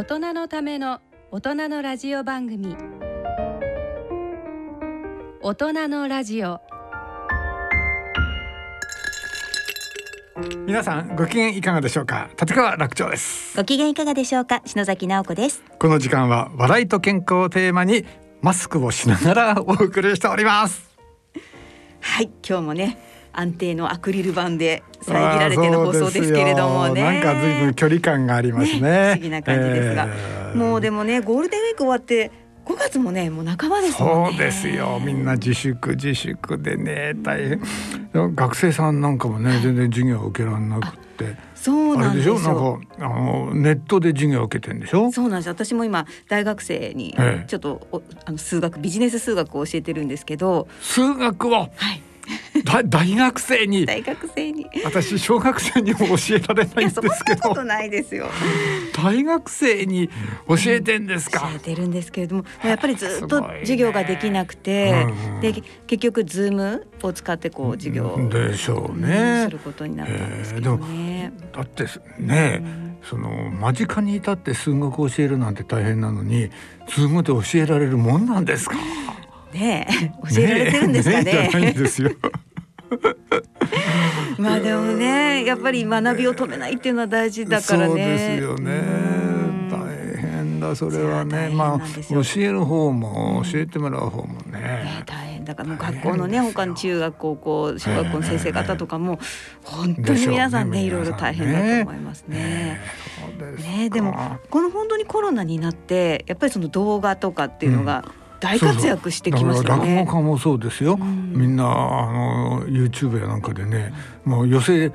大人のための大人のラジオ番組。大人のラジオ。皆さんご機嫌いかがでしょうか？立川楽長です。ご機嫌いかがでしょうか？篠崎直子です。この時間は笑いと健康をテーマにマスクをしながらお送りしております。はい今日もね安定のアクリル板で遮られての放送ですけれどもね。なんか随分距離感がありますね。ね 不思議な感じですが、えー、もうでもねゴールデンウィーク終わって5月もねもう半ばです、ね、そうですよ。みんな自粛自粛でね大変。学生さんなんかもね全然授業を受けられなくて。そうなんですよ。なんかあのネットで授業を受けてんでしょ？そうなんです。私も今大学生にちょっと、ええ、あの数学ビジネス数学を教えてるんですけど。数学を？はい 大学生に。大学生に。私小学生にも教えられないんですけど。ないですよ。大学生に教えてんですか、うん、教えてるんですけれどもやっぱりずっと授業ができなくて、ね、で結局ズームを使ってこう授業をでしょうね、することになったんですけどね、えー、だってね、うん。その間近にいたって数学を教えるなんて大変なのにズームで教えられるもんなんですか？ね教えられてるんですかね。ね。まあでもねやっぱり学びを止めないっていうのは大事だからね。そうですよね。大変だそれはね。まあ教える方も教えてもらう方もね。ね大変だからもう学校のね他の中学高校小学校の先生方とかも本当に皆さんねいろいろ大変だと思いますね。ねでもこの本当にコロナになってやっぱりその動画とかっていうのが、大活躍してきましたね。落語家もそうですよ。うん、みんなあの YouTube やなんかでね、もう寄せ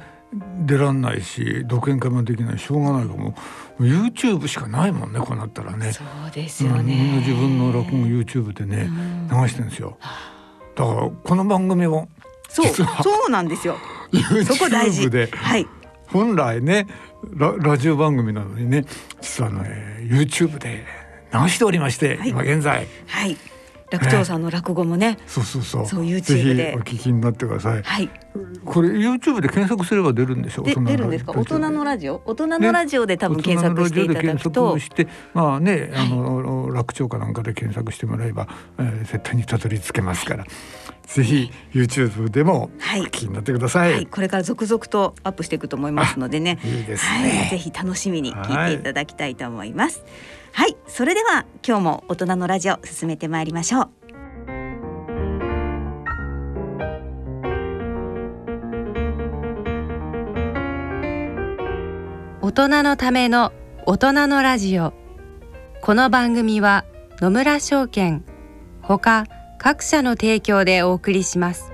出らんないし独演会もできないしょうがないからもう YouTube しかないもんねこうなったらね。そうですよね。みんな自分の落語 YouTube でね、流してるんですよ。だからこの番組もそうそうなんですよ。そこ大事。で、はい。本来ねララジオ番組なのにね実はね YouTube で直しておりまして、はい、今現在。はい。楽長さんの落語もね、ね、そうそうそう。そう YouTube でお聞きになってください。はい。これ YouTube で検索すれば出るんでしょう？出るんですか？大人のラジオ、大人のラジオで多分検索していただくと、して、まあね、あの、楽長かなんかで検索してもらえば、えー、絶対にたどり着けますから。ぜひ YouTube でも気になってください、はい、これから続々とアップしていくと思いますのでね。いいですね、はい、ぜひ楽しみに聞いていただきたいと思います。はい、それでは今日も大人のラジオ進めてまいりましょう。大人のための大人のラジオこの番組は野村証券ほか各社の提供でお送りします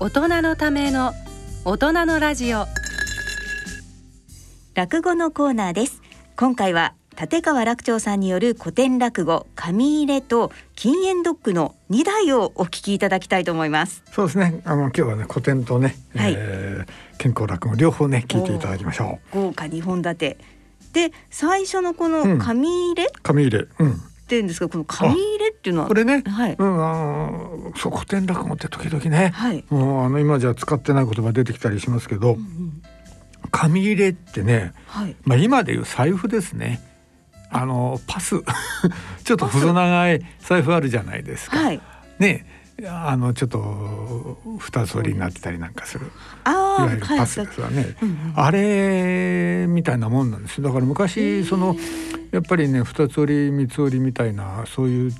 大人のための大人のラジオ。落語のコーナーです。今回は立川楽長さんによる古典落語紙入れと禁煙ドッグの2台をお聞きいただきたいと思います。そうですね。あの今日はね古典とね、はい、えー、健康落語両方ね聞いていただきましょう。豪華2本立て。で最初のこの紙入れ、うん、紙入れ。うんってんですがこの紙入れっていうのは。これね、はい、うん、あのそう古典落語って時々ね、はい、もうあの今じゃ使ってない言葉出てきたりしますけど、うんうん、紙入れってね、はい、まあ今でいう財布ですね。あのパス。ちょっと細長い財布あるじゃないですか。はい、ねあのちょっと二つ折りになってたりなんかする。いわゆるパスですわね、うんうん、あれみたいなもんなんです。だから昔そのやっぱりね二つ折り三つ折りみたいなそういう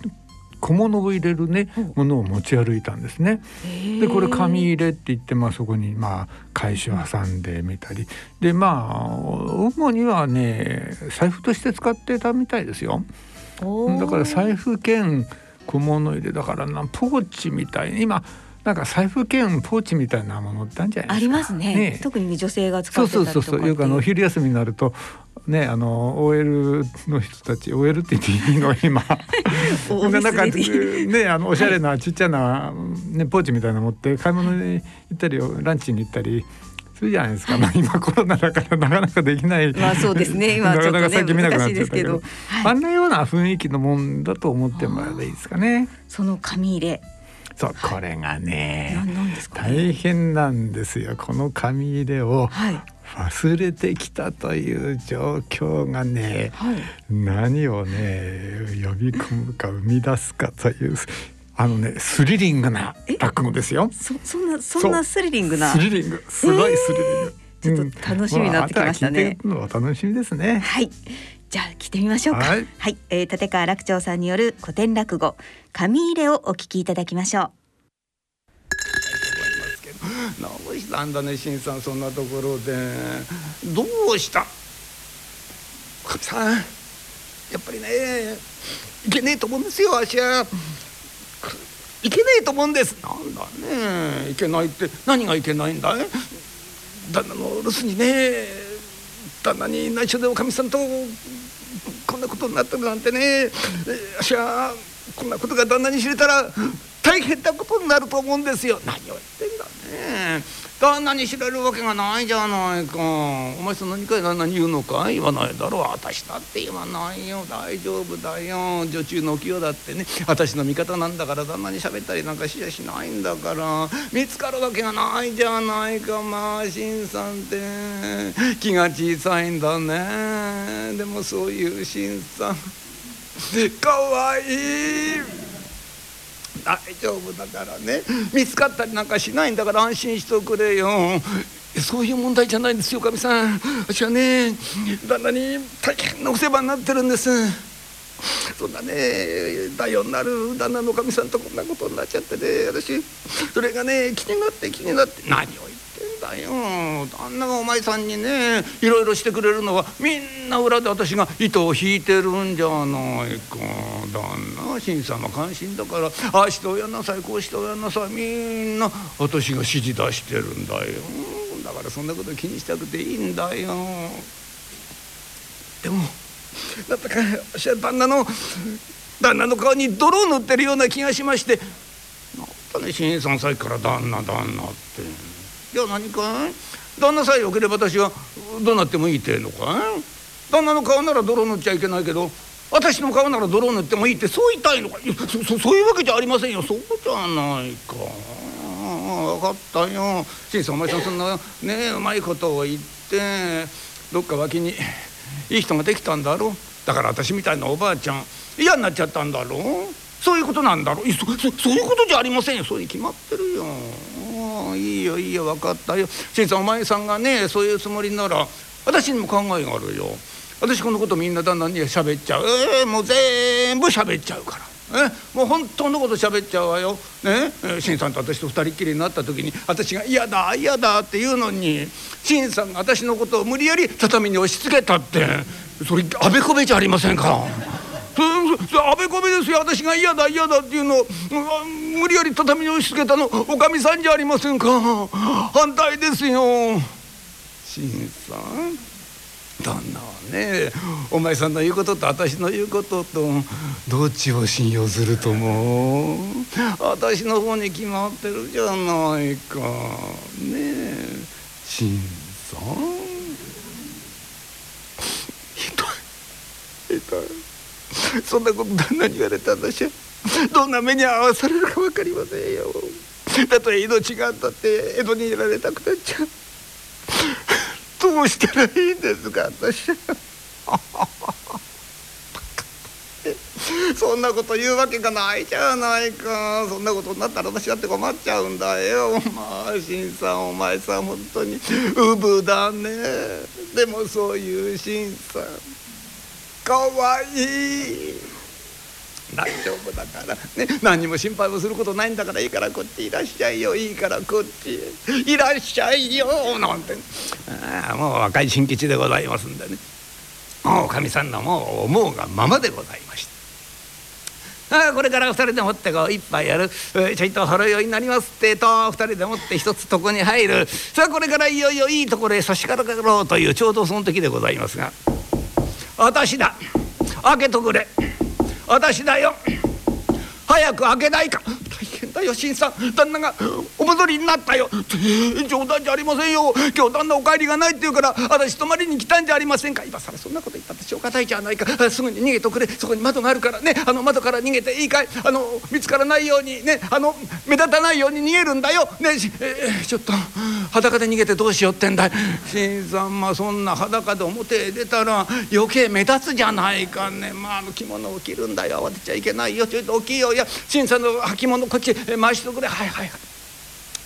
小物を入れるねものを持ち歩いたんですね。でこれ紙入れって言ってまあそこにまあ返しを挟んでみたり。でまあ主にはね財布として使ってたみたいですよ。だから財布兼小物入れだからなポーチみたい今なんか財布兼ポーチみたいなものってあるんじゃないですか。ありますね。ね特に女性が使ってそうそうそうよくあの昼休みになるとねあの OL の人たち OL って言っていいの今 なんかねあのおしゃれなちっちゃな、ね、ポーチみたいなの持って買い物に行ったりランチに行ったり。するじゃないですか、まあ、今コロナだからなかなかできない。まあそうですね。今ちょっと、ね、なかなか最近見なくなっちゃったけど、はい、あんなような雰囲気のもんだと思ってもらえばいいですかね。その紙入れ。そうこれがね大変なんですよ。この紙入れを忘れてきたという状況がね、はい、何をね呼び込むか生み出すかというあのねスリリングな落語ですよ。そそんなそんなスリリングな？スリリングすごいスリリング。ちょっと楽しみになってきましたね。うんまあ、楽しみですね。はい。じゃあ来てみましょうか。はい、はい、えー、立川楽長さんによる古典落語紙入れをお聞きいただきましょう。どうしたんだね新さんそんなところでどうした？かみさんやっぱりねいけねえと思うんですよあしはいけねえと思うんです。なんだね。いけないって。何がいけないんだい？旦那の留守にね。旦那に内緒でおかみさんとこんなことになったなんてね。あしはこんなことが旦那に知れたら大変なことになると思うんですよ。何を言ってんだね。旦那に知れるわけがないじゃないか。お前そん何か旦那に言うのか言わないだろ。う私だって言わないよ。大丈夫だよ。女中の清だってね。私の味方なんだから旦那に喋ったりなんかしやしないんだから。見つかるわけがないじゃないか。まあ新さんって。気が小さいんだね。でもそういう新さん。かわいい。大丈夫だからね。見つかったりなんかしないんだから安心しておくれよ。そういう問題じゃないんですよかみさん。私はね旦那に大変なお世話になってるんです。そんなね大王になる旦那のかみさんとこんなことになっちゃってね。私それがね気になって気になって。何を言ってだよ。旦那がお前さんにねいろいろしてくれるのはみんな裏で私が糸を引いてるんじゃないか。旦那新さんは関心だからああしておやんなさいこうしておやんなさいみんな私が指示出してるんだよ。だからそんなこと気にしたくていいんだよ。でもだったか私は旦那の旦那の顔に泥を塗ってるような気がしまして。なんだね新さんさっきから旦那旦那って。いや何かい？旦那さえよければ私はどうなってもいいってえのかい？旦那の顔なら泥塗っちゃいけないけど私の顔なら泥塗ってもいいってそう言いたいのかい？そそそういうわけじゃありませんよ。そうじゃないか。分かったよ。新さんお前さんそんなねうまいことを言ってどっか脇にいい人ができたんだろだから私みたいなおばあちゃん嫌になっちゃったんだろそういうことなんだろそそそういうことじゃありませんよ。そうに決まってるよ。いいよいいよ分かったよ新さんお前さんがねそういうつもりなら私にも考えがあるよ私このことみんな旦那に喋っちゃうえー、もう全部喋っちゃうから。えもう本当のこと喋っちゃうわよ。ね？え新さんと私と二人っきりになった時に私が「嫌だ嫌だ」って言うのに新さんが私のことを無理やり畳に押し付けたってそれあべこべじゃありませんか。あべこべですよ私が嫌だ嫌だっていうのを無理やり畳に押し付けたのおかみさんじゃありませんか反対ですよ新さん旦那はねお前さんの言うことと私の言うこととどっちを信用すると思う私の方に決まってるじゃないかねえ新さんひどいひどいそんなこと旦那に言われたんだし。どんな目に遭わされるか分かりませんよ。たとえ命があったって江戸にいられたくなっちゃう。どうしたらいいんですか私。そんなこと言うわけがないじゃないか。そんなことになったら私だって困っちゃうんだよ。まあ新さんお前さん本当に。うぶだね。でもそういう新さん。かわいい。大丈夫だから。ね何にも心配もすることないんだからいいからこっちいらっしゃいよ。いいからこっち。いらっしゃいよ。なんて。あもう若い新吉でございますんでね。もうおかみさんのもう思うがままでございました。あこれから2人でもってこう一杯やる、えちょいとほろ酔いになりますってと。2人でもって一つ床に入る。さあこれからいよいよいいところへ差し掛かろうというちょうどその時でございますが「私だ。開けとくれ。私だよ。早く開けないか」大変だよ新さん。旦那がお戻りになったよ。冗談じゃありませんよ。今日旦那お帰りがないって言うから私泊まりに来たんじゃありませんか。今更そんなこと言ったってしょうがないじゃないか。すぐに逃げとくれ。そこに窓があるからね。あの窓から逃げていいかい。あの見つからないようにね。あの目立たないように逃げるんだよ。ねえー、ちょっと。裸で逃げてどうしようってんだい？新さんまあそんな裸で表へ出たら余計目立つじゃないかね。まああの着物を着るんだよ。慌てちゃいけないよ。ちょっと大きいよいや新さんの履物こっち回しとくれ。はいはいはい。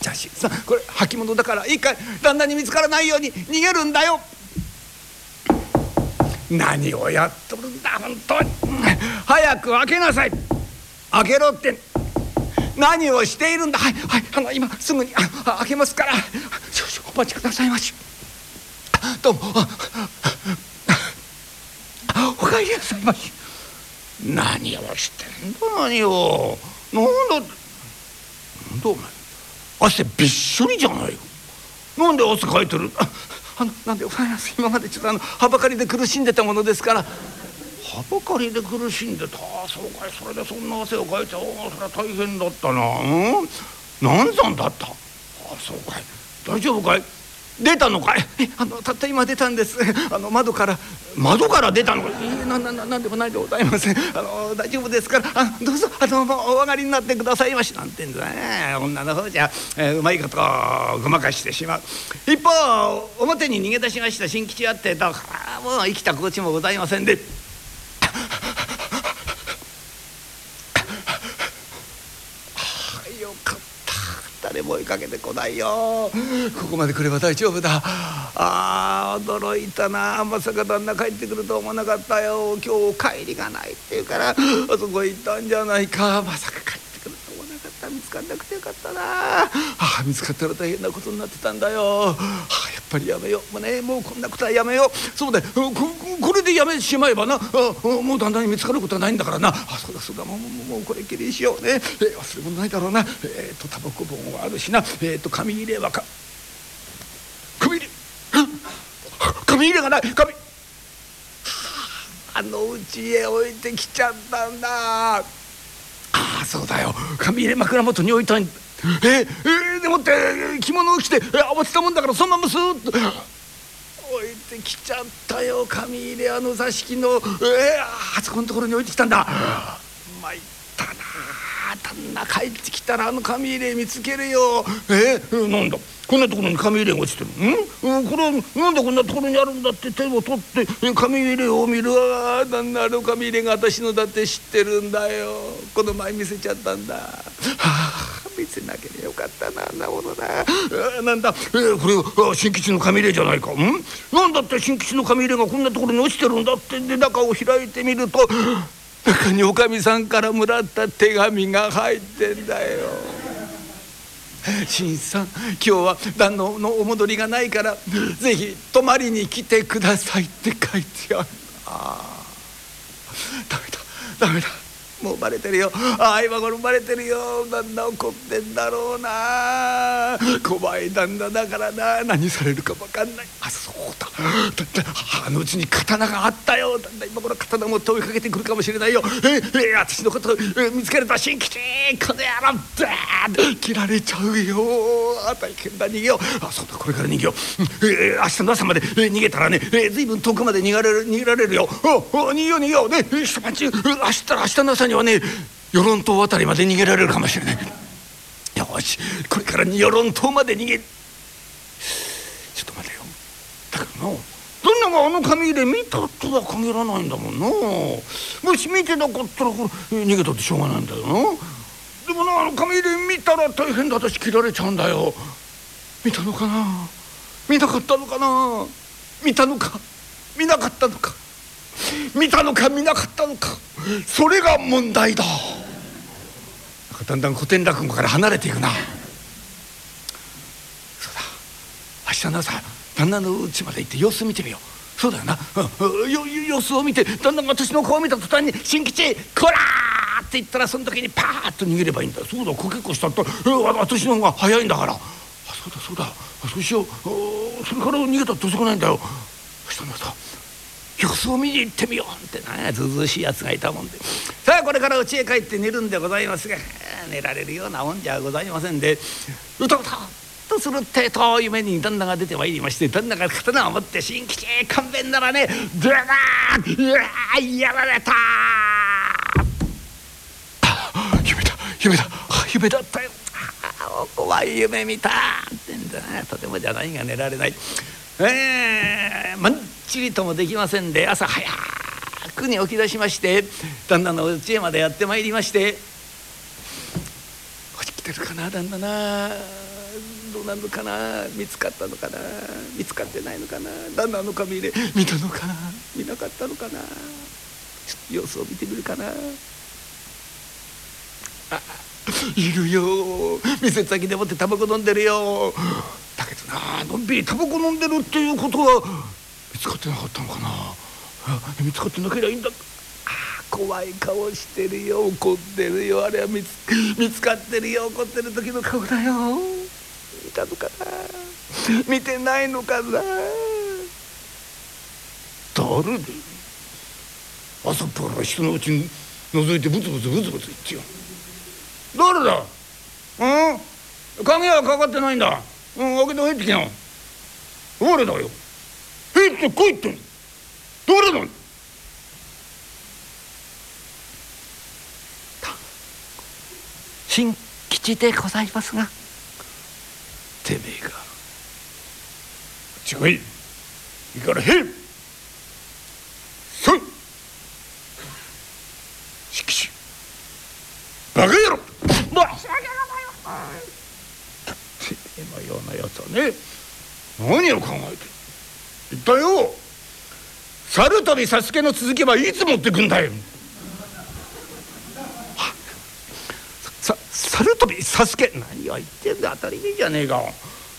じゃあ新さんこれ履物だからいいか旦那に見つからないように。逃げるんだよ。何をやっとるんだ本当に。早く開けなさい。開けろって。何をしているんだ？はいはいあの今すぐにあ開けますから。少々お待ちくださいまし。どうも。お帰りなさいまし。何をしてんだ？何を？なんだ？なんだお前汗びっしょりじゃないよ。なんで汗かいてる？あのなんでございます。今までちょっとあのはばかりで苦しんでたものですから。はばかりで苦しんでたそうかいそれでそんな汗をかいておおそれは大変だったな。うん？何山だった？あそうかい。大丈夫かい？出たのかい？あのたった今出たんです。あの窓から。窓から出たのかい？いなななんでもないでございません。あの大丈夫ですから。あどうぞあのお上がりになってくださいまし。なんてんだね。女の方じゃ、えー、うまいことごまかしてしまう。一方表に逃げ出しました新吉やってだからもう生きた心地もございませんで誰も追いかけてこないよ。ここまで来れば大丈夫だ。あー驚いたな。まさか旦那帰ってくると思わなかったよ。今日帰りがないって言うからあそこ行ったんじゃないか。まさか帰ってくると思わなかった。見つかんなくてよかったな。あ見つかったら大変なことになってたんだよ、はあ、やっぱりやめよう。もうねもうこんなことはやめよう。そうだよ。これでやめしまえばな。もう旦那に見つかることはないんだからな。あそうだそうだ。もうもうこれっきりにしようね、えー、忘れ物ないだろうな。えっ、ー、とタバコ本はあるしな。えっ、ー、と紙入れはか。紙入れ。紙入れがない。紙。あのうちへ置いてきちゃったんだ。ああそうだよ。紙入れ枕元に置いたんえ、えー、でもって着物を着て慌てたもんだからそのままスーッと。置いてきちゃったよ紙入れ屋の座敷の。えー、あそこのところに置いてきたんだ。参ったな帰ってきたらあの紙入れ見つけるよ。え？ー、なんだ？こんなところに紙入れが落ちてるん、うん、これなんでこんなところにあるんだって手を取って紙入れを見るあなんなあの紙入れが私のだって知ってるんだよ。この前見せちゃったんだ。はあ見せなければよかったなあんなものな。あなんだ、えー、これ新吉の紙入れじゃないか。ん？なんだって新吉の紙入れがこんなところに落ちてるんだってで中を開いてみると中におかみさんからもらった手紙が入ってんだよ。新さん今日は旦那のお戻りがないからぜひ泊まりに来てくださいって書いてある。ああダメだ。ダメだ。もうバレてるよ。ああ今頃バレてるよ。旦那怒ってんだろうな。怖い旦那だからな。何されるか分かんない。あそうだ。だってあのうちに刀があったよ。旦那今頃刀も問いかけてくるかもしれないよ。ええ私のことえ見つけれた新吉この野郎だー切られちゃうよ。あ大変だ逃げよう。あそうだこれから逃げよう、えー、明日の朝まで、えー、逃げたらね、えー、ずいぶん遠くまで逃げられる逃げられるよ。おお逃げよう逃げよう。ね一晩中明日明日の朝にはね与論島あたりまで逃げられるかもしれない。よしこれから与論島まで逃げちょっと待てよ。だからの旦旦那があの紙入れ見たとは限らないんだもんなもし見てなかったらこれ逃げたってしょうがないんだよなでもなあの紙入れ見たら大変だ私切られちゃうんだよ。見たのかな？見なかったのかな？見たのか？見なかったのか？見たのか？見なかったのか？それが問題だ。だんだん古典落語から離れていくな。そうだ。明日の朝旦那の家まで行って様子見てみよう。そうだよな、うん、よ様子を見て旦那が私の顔を見た途端に「新吉こら!」って言ったらその時にパーッと逃げればいいんだ。そうだかけっこしたって私の方が早いんだから。あそうだそうだ。そうしよう。それから逃げたって遅くないんだよ。明日の朝様子を見に行ってみようってなずうずしいやつがいたもんで。さあこれから家へ帰って寝るんでございますが寝られるようなもんじゃございませんで。うとうととするってと夢に旦那が出てまいりまして旦那が刀を持って「新吉勘弁ならねドゥーうわやられた!」夢だ夢だ夢だったよ。怖い夢見たってんだな。とてもじゃないが寝られない。えー、まんちりともできませんで朝早くに起き出しまして旦那の家へまでやってまいりまして「起きてるかな旦那な。どうなるのかな見つかったのかな見つかってないのかな旦那の髪入れ見たのかな見なかったのかな。様子を見てみるかな。いるよ。店先でもってタバコ飲んでるよ。だけどなのんびりタバコ飲んでるっていうことは見つかってなかったのかな。見つかってなければいいんだ。あ怖い顔してるよ。怒ってるよ。あれは見つ見つかってるよ。怒ってる時の顔だよ。見たのかな。見てないのかな。誰で朝っぱら人のうちに覗いてブツブツブツブツ言ってよ。誰だ？うん？鍵はかかってないんだ。うん開けて入ってきな。誰だよ？入ってこいって。誰だ？新吉でございますが。てめえが。違いい。いからへいそいしきしバカ野郎まあてめえのようなやつはね。何を考えて言ったよ。猿飛びサスケの続きはいつ持ってくんだよ。さ猿飛びサスケ何を言ってんだ。当たり前じゃねえか。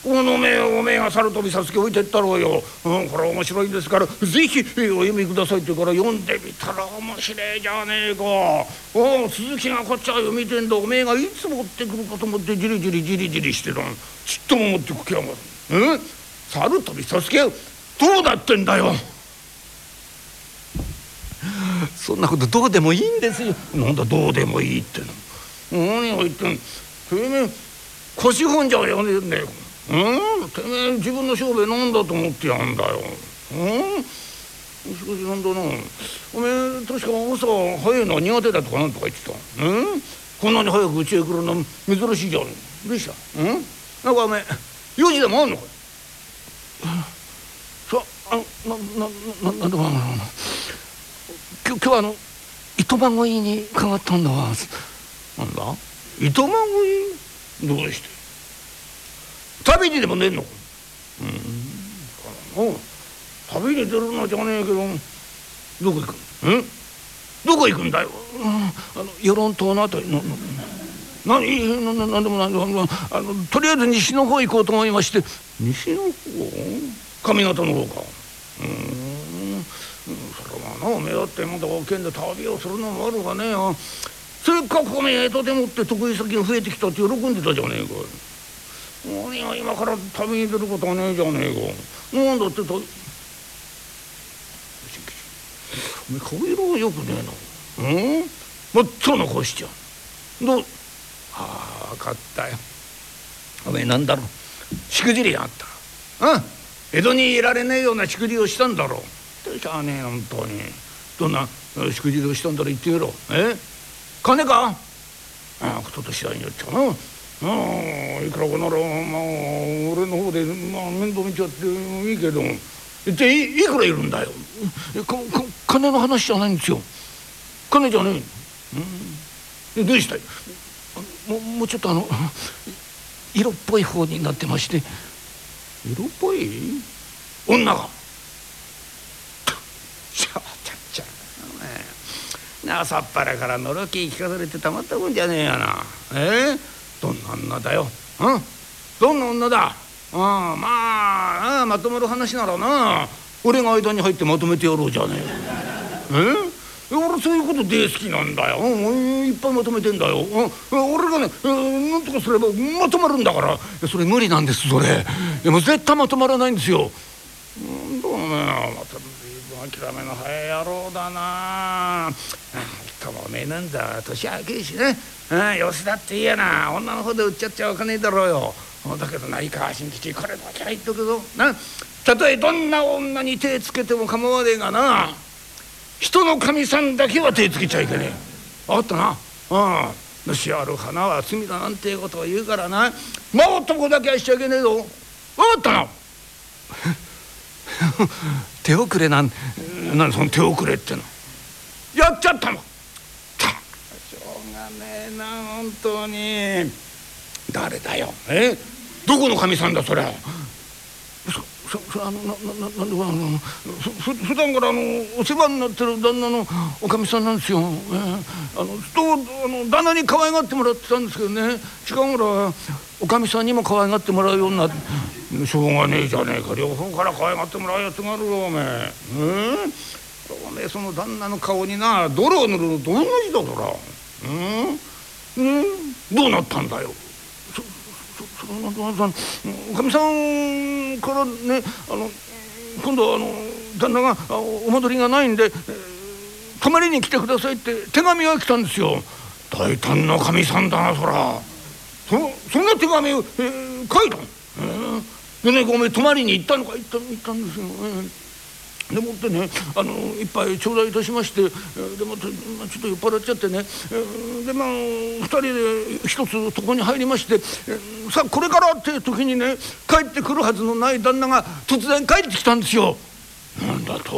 この目おめえが猿飛びサスケ置いてったろうよ、うん、これ面白いんですからぜひお読みくださいってから読んでみたら面白いじゃねえか。お鈴木がこっちは読みてんだ。おめえがいつ持ってくるかと思ってじりじりじりじりしてたちっとも持ってく気やがるうん？猿飛びサスケどうだってんだよ。そんなことどうでもいいんですよ。なんだどうでもいいっての。何を言ってんてめえ腰踏んじゃうよねえうん？てめえ自分の商売なんだと思ってやんだよ。うん？しかしなんだな。おめえ確か朝早いのは苦手だとかなんとか言ってた。うん？こんなに早く家へ来るの珍しいじゃん。どうした。うん？なんかおめえ用事でもあんのかさあのななななんでもな。今日はあの糸満ごいに伺ったんだわ。なんだ？糸満ごいどうして旅にでも出んの？かうん。旅に出るのじゃねえけどどこ行く？ん？どこ行くんだよ、うん、あの与論島のあたり。の何？ななんでもなんでもあのとりあえず西の方行こうと思いまして。西の方？上方の方か。うん。それはな目立ってまだ県で旅をするのもあるがね。せっかくこの江戸でもって得意先が増えてきたって喜んでたじゃねえか何が今から旅に出ることはねえじゃねえか。なんだってとお前顔色がよくねえなうん？もっと残しちゃう。どう？ああ分かったよ。おめえなんだろう？しくじりやがった。うん？江戸にいられねえようなしくじりをしたんだろう。しゃあねえ本当に。どんなしくじりをしたんだろう言ってみろ。え？金か？ああことと次第によっちゃな。いくらかならまあ俺の方で、まあ、面倒見ちゃっていいけどでいいくらいるんだよ。金の話じゃないんですよ。金じゃねえ、うん、どうしたい？ももうちょっとあの色っぽい方になってまして。色っぽい？女が。ちゃちゃち朝っぱらからのろき聞かされてたまったもんじゃねえやな。え？ー、どんな女だよ。うん？どんな女だ？ああまあまとまる話ならな。俺が間に入ってまとめてやろうじゃねええ？俺そういうこと大好きなんだよ、うん、いっぱいまとめてんだよ、うん、俺がね、なんとかすればまとまるんだから。それ無理なんですそれ。でも絶対まとまらないんですよ。うんどうねまた諦めの早い野郎だな。ともめなんだ年明けしね、うん、よしだっていいやな。女の方で売っちゃっちゃおかねえだろうよ。だけどな井川新吉これだけは言っとくぞ。な。たとえどんな女に手つけても構わねえがな。人のかみさんだけは手つけちゃいけねえ。あったな。うん。主ある花は罪だなんていうことを言うからな。真男だけはしちゃいけねえぞ。あったな。手遅れなんなんその手遅れっての。やっちゃったの。な本当に。誰だよ。え？どこのかみさんだそれ？そそあのなななんであのふ普段からあのお世話になってる旦那のおかみさんなんですよ。えー、あのとあの旦那に可愛がってもらってたんですけどね。近頃おかみさんにも可愛がってもらうようになって。しょうがねえじゃねえか。両方から可愛がってもらうやつがあるよおめえ。うんおめえその旦那の顔にな泥を塗るのと同じだから。うん、うん、どうなったんだよ？おかみさんからねあの今度あの旦那がお戻りがないんで、泊まりに来てくださいって手紙が来たんですよ大胆なかみさんだなそらそそんな手紙を、えー、書いたの、えー、でねごめ泊まりに行ったのか行った行ったんですよ、えーでもってねあの一杯頂戴いたしましてでもちょっと酔っ払っちゃってねでまあ2人で一つ床に入りましてさあこれからっていう時にね帰ってくるはずのない旦那が突然帰ってきたんですよ。なんだと？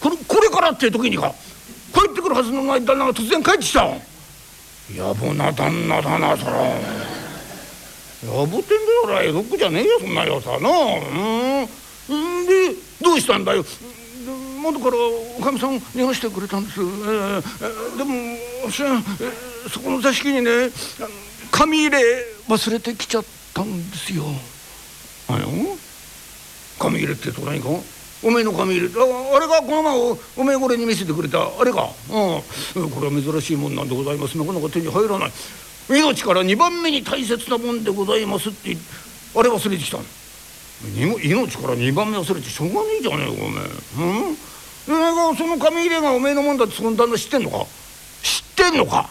これこれからっていう時にか帰ってくるはずのない旦那が突然帰ってきた野暮な旦那だなそら。野暮てんだよ江戸っ子じゃねえよそんなやつはな。うんでどうしたんだよ？窓からおかみさん逃がしてくれたんです、えー、でもしえそこの座敷にね紙入れ忘れてきちゃったんですよ。あの？紙入れってと何かおめえの紙入れ。ああれがこの前おおめえこれに見せてくれた。あれか、うん、これは珍しいもんなんでございますなかなか手に入らない。命から2番目に大切なもんでございますってあれ忘れてきた命から2番目忘れてしょうがねえじゃねえかおめえ。うん？でその紙入れがおめえのもんだってその旦那知ってんのか？知ってんのか？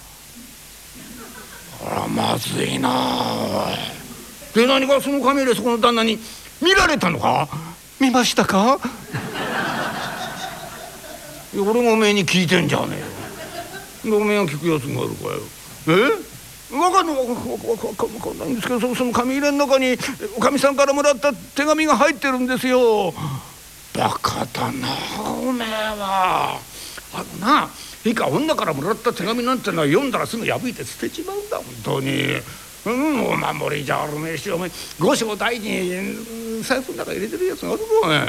あらまずいなおい。で何かその紙入れそこの旦那に見られたのか？見ましたか？俺がおめえに聞いてんじゃねえよ。でおめえが聞くやつがあるかよ。え？分かんない分かんないんですけどその紙入れの中におかみさんからもらった手紙が入ってるんですよ。バカだなおめえは。あのないいか女からもらった手紙なんてのは読んだらすぐ破いて捨てちまうんだ本当に。うん、お守りじゃあるめえしお前五章大事に財布の中入れてるやつがあるぞお前。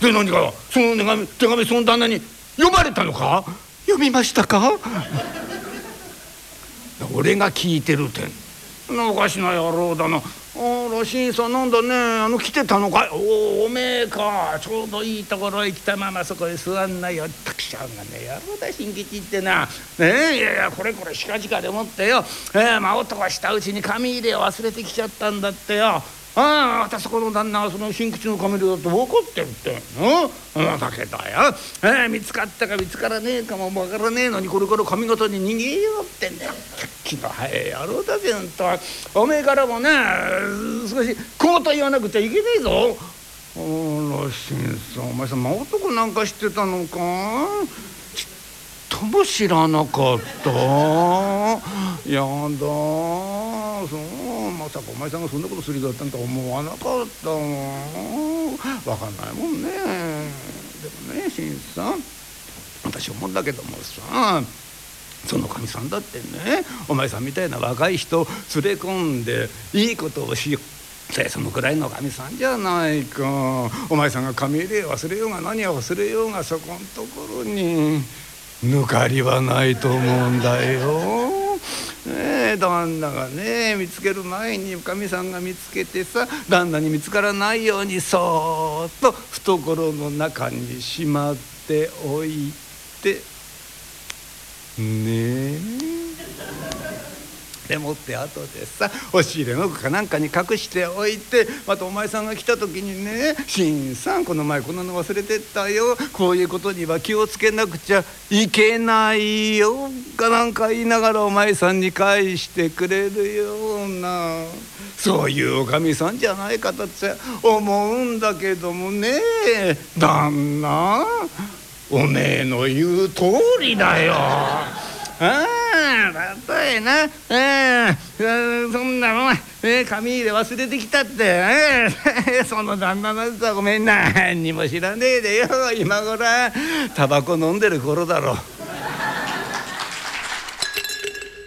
で何かその手紙手紙その旦那に読まれたのか？読みましたか？俺が聞いてるてんおかしな野郎だな。あら新さんなんだね。あの来てたのかい？おおめえか。ちょうどいいところへ来たままそこへ座んなよ。たくしゃんがね野郎だ新吉ってな。ねえいやいやこれこれしかじかでもってよ。えー、まあ男はしたうちに紙入れを忘れてきちゃったんだってよああ私この旦那はその新吉のカメラだと分かってるって。うん。だけどよ、えー、見つかったか見つからねえかも分からねえのにこれから髪型に逃げようってんだよ。気の早い野郎だぜんと。おめえからもね少しこうと言わなくちゃいけねえぞ。あら新さんお前さん真男なんか知ってたのか？とも知らなかった。やだ。そう。まさかお前さんがそんなことするだったんと思わなかった。わ分かんないもんね。でもね新さん。私思うんだけどもさ。そのかみさんだってねお前さんみたいな若い人連れ込んでいいことをしよう。そのくらいのかみさんじゃないか。お前さんが紙入れ忘れようが何や忘れようがそこんところに。抜かりはないと思うんだよ。ねえ旦那がね見つける前におかみさんが見つけてさ旦那に見つからないようにそっと懐の中にしまっておいてねえ。でもって後でさ押し入れの奥かなんかに隠しておいてまたお前さんが来た時にね「新さんこの前こんなの忘れてったよ。こういうことには気をつけなくちゃいけないよ」かなんか言いながらお前さんに返してくれるようなそういうおかみさんじゃないかとって思うんだけどもね。旦那おめえの言う通りだよ。ああ？例えな、えー、そんなの、えー、紙入れ忘れてきたって、えー、その旦那のやつはごめん何にも知らねえでよ今頃タバコ飲んでる頃だろう。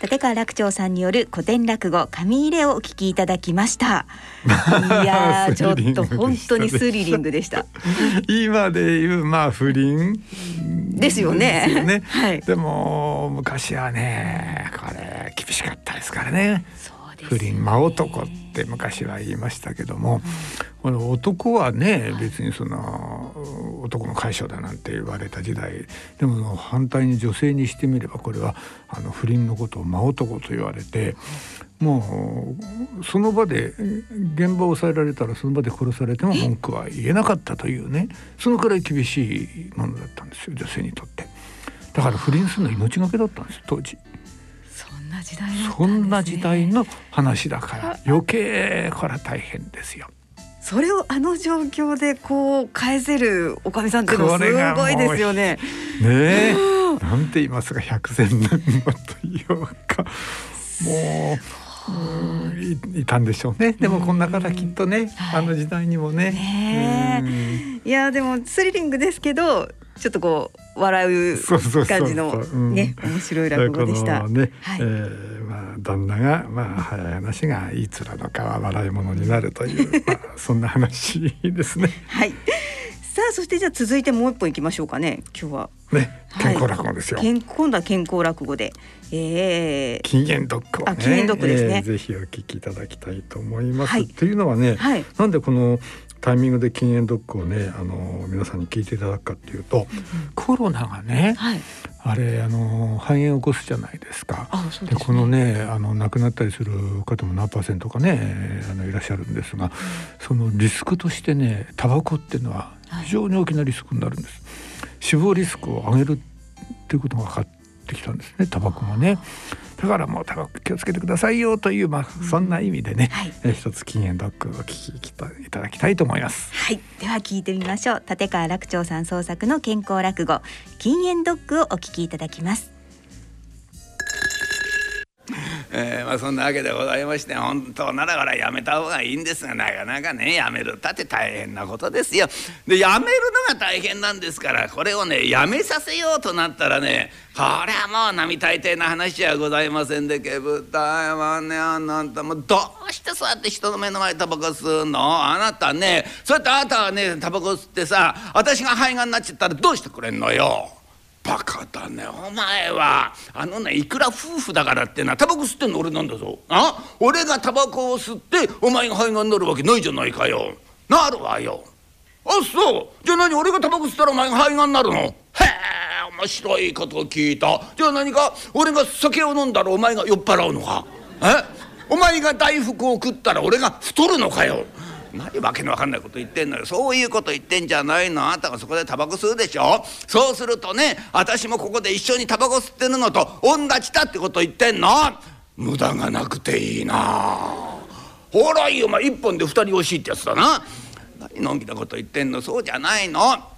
立川楽長さんによる古典落語紙入れをお聞きいただきました。いやちょっと本当にスリリングでした今でいうまあ不倫ですよね。よね、はい、でも昔はねこれ厳しかったですからね。不倫真男って昔は言いましたけども、この男はね別にその男の解消だなんて言われた時代でも反対に女性にしてみればこれはあの不倫のことを真男と言われてもうその場で現場を抑えられたらその場で殺されても文句は言えなかったというねそのくらい厳しいものだったんですよ女性にとって。だから不倫するの命がけだったんですよ当時。時代、ね、そんな時代の話だから余計これは大変ですよ。それをあの状況でこう返せるおかみさんっていうのはすごいですよね。ねなんて言いますか百戦錬磨というかもういいたんでしょうね。でもこんな方きっとね、あの時代にもね。ねいやでもスリリングですけどちょっとこう笑う感じのね面白い落語でした。ね、はい、えー、まあ旦那がまあ早い話がいつらのかは笑い物になるという、まあ、そんな話ですね。はい。さあそしてじゃあ続いてもう一本いきましょうかね今日は。ね健康落語ですよ。はい、今度は健康落語で。えー、禁煙ドッグをね、禁煙ドッグですね、えー、ぜひお聞きいただきたいと思います。はい、というのはね、はい、なんでこのタイミングで禁煙ドッグをねあの皆さんに聞いていただくかっていうと、うん、コロナがね、はい、あれあの肺炎を起こすじゃないですか。で、ね、このねあの亡くなったりする方も何パーセントかねあのいらっしゃるんですが、うん、そのリスクとしてねタバコっていうのは非常に大きなリスクになるんです。死亡リスクを上げるっていうことが分かってきたんですねタバコがね。だからもうタバコ気をつけてくださいよというまあそんな意味でね、はい、え一つ禁煙ドッグを聞きいただきたいと思います。はい。では聞いてみましょう。立川楽長さん創作の健康落語禁煙ドッグをお聞きいただきます えー、まあそんなわけでございまして本当ならからやめた方がいいんですがなかなかねやめるったって大変なことですよ。でやめるのが大変なんですからこれをねやめさせようとなったらねこれはもう並大抵な話じゃございませんでけぶたいわねあなたもどうしてそうやって人の目の前タバコ吸うの？あなたねそうやってあなたはねタバコ吸ってさ私が肺がんになっちゃったらどうしてくれんのよ？バカだね。お前はあのねいくら夫婦だからってなタバコ吸ってんの俺なんだぞ。あ？俺がタバコを吸ってお前が肺がんになるわけないじゃないかよ。なるわよ。あそう。じゃあ何？俺がタバコ吸ったらお前が肺がんになるの？へえ面白いこと聞いた。じゃあ何か俺が酒を飲んだらお前が酔っ払うのか？え？お前が大福を食ったら俺が太るのかよ？何わけのわかんないこと言ってんのよ。そういうこと言ってんじゃないの。あなたがそこでタバコ吸うでしょ。そうするとね私もここで一緒にタバコ吸ってるのと同じだってこと言ってんの。無駄がなくていいな。ほらいいお前。一本で二人欲しいってやつだな。何のんきなこと言ってんの。そうじゃないの。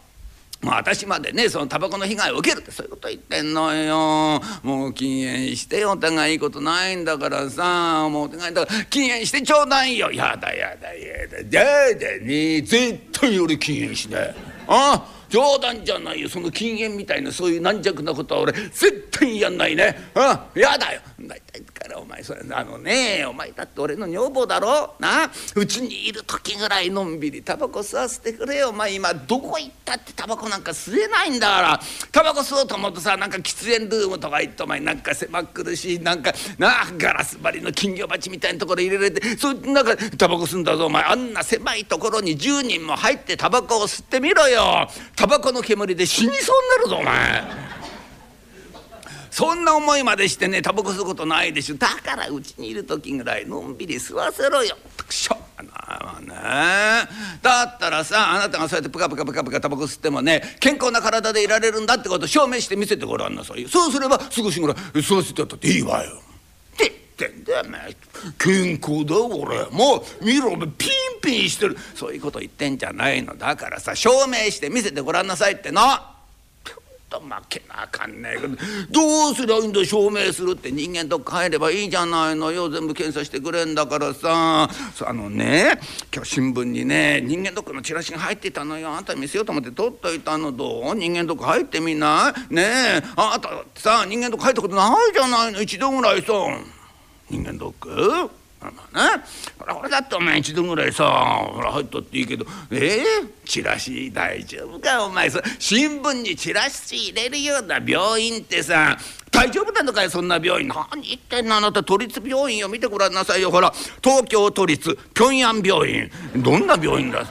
私までねそのタバコの被害を受けるってそういうこと言ってんのよ。もう禁煙してお互いいいことないんだからさ。もうお互いだから禁煙してちょうだいよ。やだやだやだ。やだね絶対俺禁煙しない。あ。冗談じゃないよ。その禁煙みたいなそういう軟弱なことは俺絶対やんないね。あやだよ。大体からお前それあのね。お前だって俺の女房だろ。な。うちにいる時ぐらいのんびりタバコ吸わせてくれよ。お前今どこ行ったってタバコなんか吸えないんだから。タバコ吸おうと思うとさなんか喫煙ルームとか行ってお前なんか狭苦しいなんかなガラス張りの金魚鉢みたいなところ入れられてそなんかタバコ吸うんだぞ。お前あんな狭いところに10人も入ってタバコを吸ってみろよ。タバコの煙で死にそうになるぞお前。そんな思いまでしてねタバコ吸うことないでしょだからうちにいる時ぐらいのんびり吸わせろよくしょうがないわねだったらさあなたがそうやってプカプカプカプカタバコ吸ってもね健康な体でいられるんだってことを証明して見せてごらんなさいそうすれば少しぐらい吸わせてやったっていいわよ。ってんだよ健康だ俺。もう見ろピンピンしてる。そういうこと言ってんじゃないの。だからさ証明して見せてごらんなさいっての。と負けなあかんねえけど。どうすりゃいいんだ証明するって。人間どっか入ればいいじゃないのよ。全部検査してくれんだからさ。あのね今日新聞にね人間ドックのチラシが入ってたのよ。あんた見せようと思って取っといたの。どう？人間ドック入ってみない？ねえ。あんたさ人間ドック入ったことないじゃないの。一度ぐらいさ。人間ドック？まあねこれだってお前一度ぐらいさほら入ったっていいけど。えー、チラシ大丈夫か？お前さ新聞にチラシ入れるような病院ってさ大丈夫なのかよそんな病院。何言ってんの？あなた都立病院を見てごらんなさいよ。ほら東京都立平壌病院。どんな病院だ？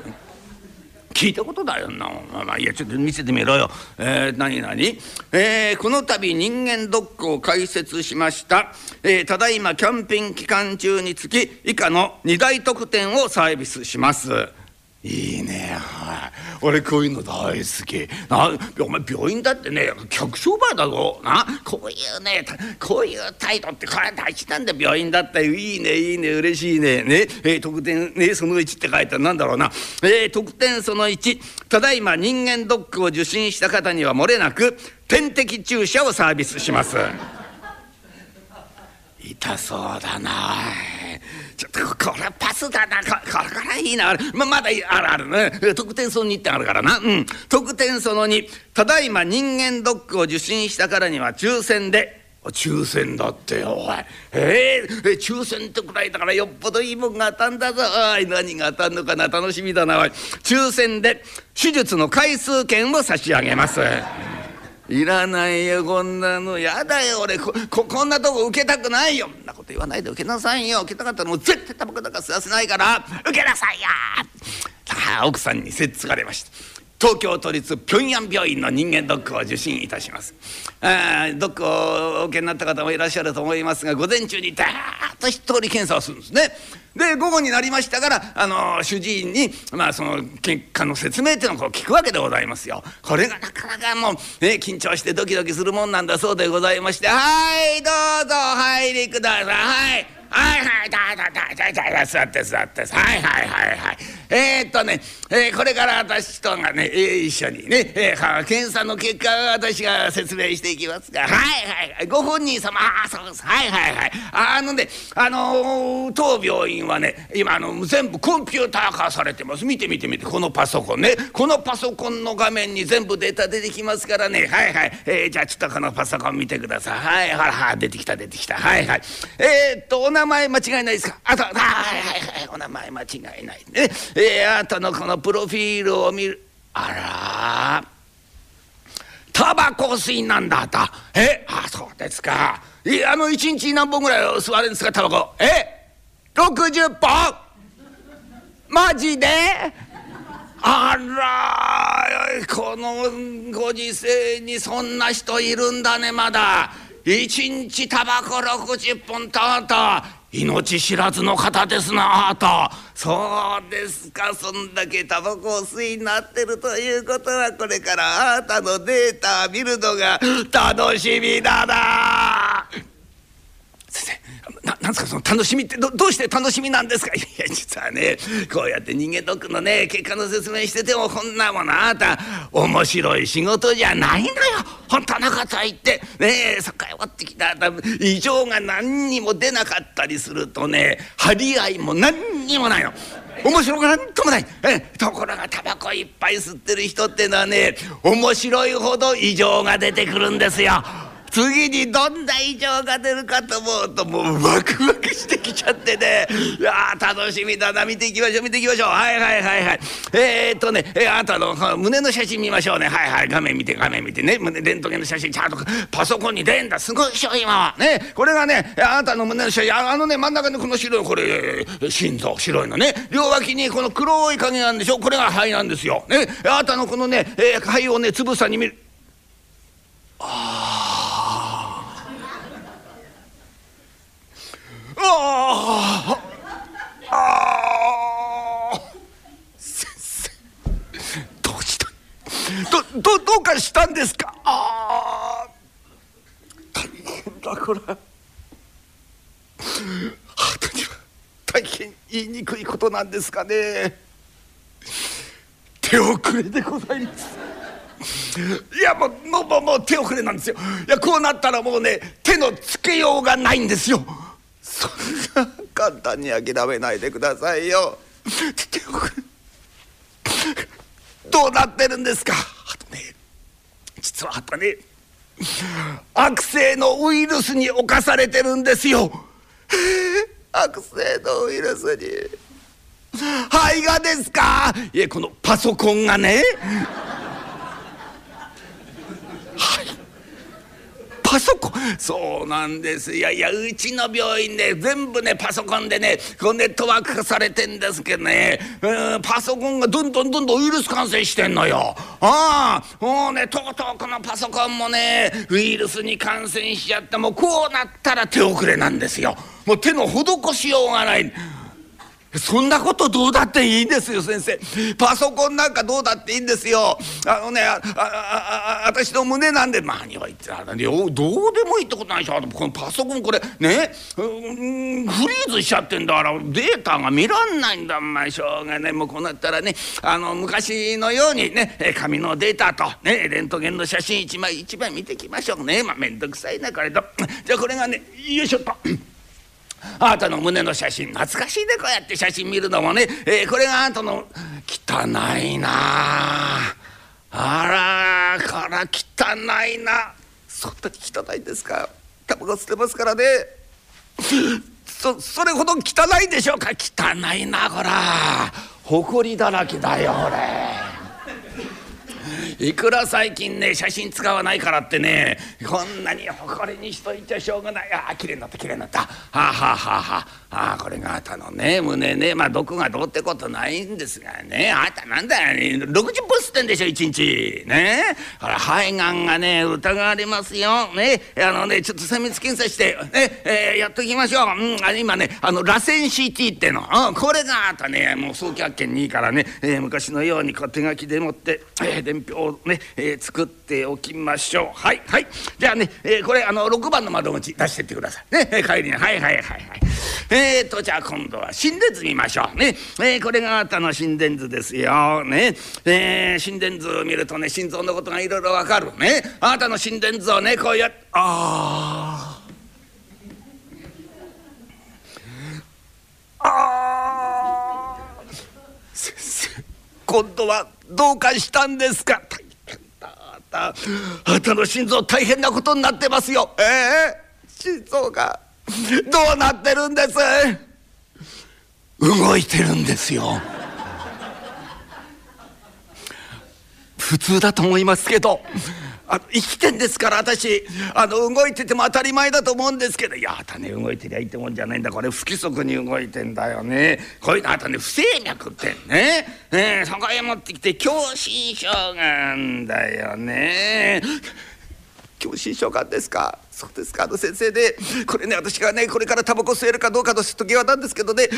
聞いたことだよな、まあ、いやちょっと見せてみろよ。えー、何何、えー、この度人間ドックを開設しました、えー、ただいまキャンピング期間中につき以下の2大特典をサービスします。いいね。はい。俺こういうの大好き。なお前病院だってね客商売だぞ。なこういうねこういう態度ってこれ大事なんだ。病院だったいいねいいね嬉しいね。ね、えー、特典ねその1って書いてなんだろうな、えー、特典その1ただいま人間ドックを受診した方にはもれなく点滴注射をサービスします。痛そうだな。ちょっとこれパスだな。これからいいな。ままだあるあるね。特典その2ってあるからな。うん。特典その2ただいま人間ドックを受診したからには抽選で。抽選だってよおい。えー、抽選ってくらいだからよっぽどいいもんが当たんだぞ。おい何が当たんのかな。楽しみだなおい。抽選で手術の回数券を差し上げます。いらないよこんなの。やだよ俺ここんなとこ受けたくないよ。んなこと言わないで受けなさいよ。受けたかったらもう絶対タバコなんか吸わせないから。受けなさいよ。さあ奥さんにせっつかれました。東京都立平壌病院の人間ドックを受診いたしますドックをお受けになった方もいらっしゃると思いますが午前中にダーッと一通り検査をするんですねで午後になりましたからあの主治医に、まあ、その結果の説明っていうのをこう聞くわけでございますよ。これがなかなかもう、ね、緊張してドキドキするもんなんだそうでございまして「はいどうぞお入りください」はい。はいはいだだだだだだ座って座ってはいはいはいはい。えー、っとね、えー、これから私とがね、えー、一緒にね、えー、検査の結果私が説明していきますが。はいはいはい。ご本人様。あそうですはいはいはい。あのねあのー、当病院はね今あの全部コンピューター化されてます。見て見て見て。このパソコンね。このパソコンの画面に全部データ出てきますからね。はいはい、えー、じゃあちょっとこのパソコン見てください。はい。ほらは出てきた出てきた。はいはい。えー、っとお名名前間違いないですか？あとはいはいはいお名前間違いないね。えー、あとのこのプロフィールを見る。あら。タバコ吸いなんだと。え？あそうですか。いあの一日何本ぐらい吸われるんですかタバコ？え？60本。マジで？あら。このご時世にそんな人いるんだねまだ。一日タバコ60本とうと命知らずの方ですなあと。そうですかそんだけタバコを吸いになってるということはこれからあなたのデータ見るのが楽しみだな。先生。ななんですかその楽しみってどどうして楽しみなんですか？いや実はねこうやって人間ドックのね結果の説明しててもこんなものあなた面白い仕事じゃないのよ本当のこと言ってねえそっから終わってきた異常が何にも出なかったりするとね張り合いも何にもないの。面白くなんともないえところがタバコいっぱい吸ってる人ってのはね面白いほど異常が出てくるんですよ。次にどんな異常が出るかと思うともうワクワクしてきちゃってね。いや楽しみだな。見ていきましょう見ていきましょう。はいはいはいはい。えー、っとね、えー、あなたの胸の写真見ましょうね。はいはい。画面見て画面見てね。胸レントゲンの写真ちゃんとパソコンに出んだ。すごいでしょ今は。ね。これがねあなたの胸の写真。あのね真ん中にこの白いこれ心臓。白いのね。両脇にこの黒い影なんでしょ。これが肺なんですよ。ね。あなたのこのね、えー、肺をねつぶさに見る。ああああ先生どうした？どどどうかしたんですか？ああ大変だこれはたには大変言いにくいことなんですかね。手遅れでございます。いやもうもうもう手遅れなんですよ。いやこうなったらもうね手のつけようがないんですよ。そんな簡単に諦めないでくださいよ。どうなってるんですか？あとね実はあとね悪性のウイルスに侵されてるんですよ。悪性のウイルスに。肺がですか？いえこのパソコンがねはいパソコン。そうなんです。いやいやうちの病院ね全部ねパソコンでねこうネットワーク化されてんですけどね。うんパソコンがどんどんどんどんウイルス感染してんのよ。ああもうねとうとうこのパソコンもねウイルスに感染しちゃってもうこうなったら手遅れなんですよ。もう手の施しようがない。そんなことどうだっていいんですよ先生。パソコンなんかどうだっていいんですよ。あのねあああ私の胸なんで。何を言ってあどうでもいいってことないでしょこのパソコンこれね？フリーズしちゃってんだから。データが見らんないんだ。まあしょうがねもうこうなったらねあの昔のようにね紙のデータとね？レントゲンの写真一枚一枚見てきましょうね。まあ面倒くさいなこれと。じゃあこれがねよいしょっと。あなたの胸の写真懐かしいでこうやって写真見るのもね、えー、これがあなたの汚いなあらから汚いなそんなに汚いんですかタバコ捨てますからねそそれほど汚いでしょうか汚いなこら埃だらけだよこれ。いくら最近ね写真使わないからってねこんなに誇りにしといてしょうがない。ああ綺麗になった綺麗になった。はあはあははあ。あこれがあたのね胸ね。まあ毒がどうってことないんですがね。あたなんだよ、ね、60分吸ってんでしょ一日。ね。ほら肺がんがね疑われますよ。ね。あのねちょっと精密検査してね、えー、やっときましょう、うん、今ねあの螺旋 CT っての、うん、これがあたね。もう早期発見にいいからね、えー、昔のようにこう手書きでもって、えー、伝票をね、えー、作っておきましょう。はいはい。じゃあね、えー、これあの6番の窓口出してってください。ね、え、帰りにはいはいはいはい。えーとじゃあ今度は心電図見ましょう。ね、えー、これがあなたの心電図ですよ。ね。えー、心電図を見るとね心臓のことがいろいろわかる。ね。あなたの心電図をねこうやあああ先生今度はどうかしたんですか？大変だ。あなたの心臓大変なことになってますよ。ええー、心臓が。どうなってるんです？動いてるんですよ。普通だと思いますけど。あの生きてんですから私。あの動いてても当たり前だと思うんですけど。いやあたね動いてりゃいいってもんじゃないんだ。これ不規則に動いてんだよね。こういうのあたね不整脈ってね。ねそこへ持ってきて狭心症がんだよね。狭心症がんですか？そうですか。あの先生でこれね私がねこれからタバコ吸えるかどうかの時はなんですけどね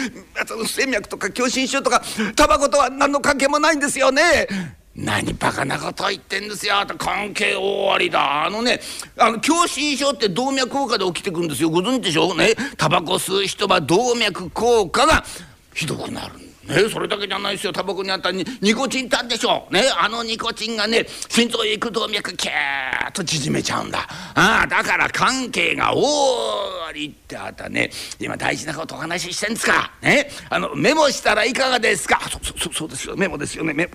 あの不整脈とか狭心症とかタバコとは何の関係もないんですよね。何バカなこと言ってんですよ。関係終わりだ。あのねあの狭心症って動脈硬化で起きてくるんですよ。ご存知でしょうね。タバコ吸う人は動脈硬化がひどくなるね、それだけじゃないですよ。タバコにあったニニコチンってあるでしょ。ねあのニコチンがね心臓へ行く動脈キューッと縮めちゃうんだ。ああだから関係が終わりってあったね今大事なことお話ししてんですか。ねあのメモしたらいかがですか。そそそうですよ。メモですよ。ねメモ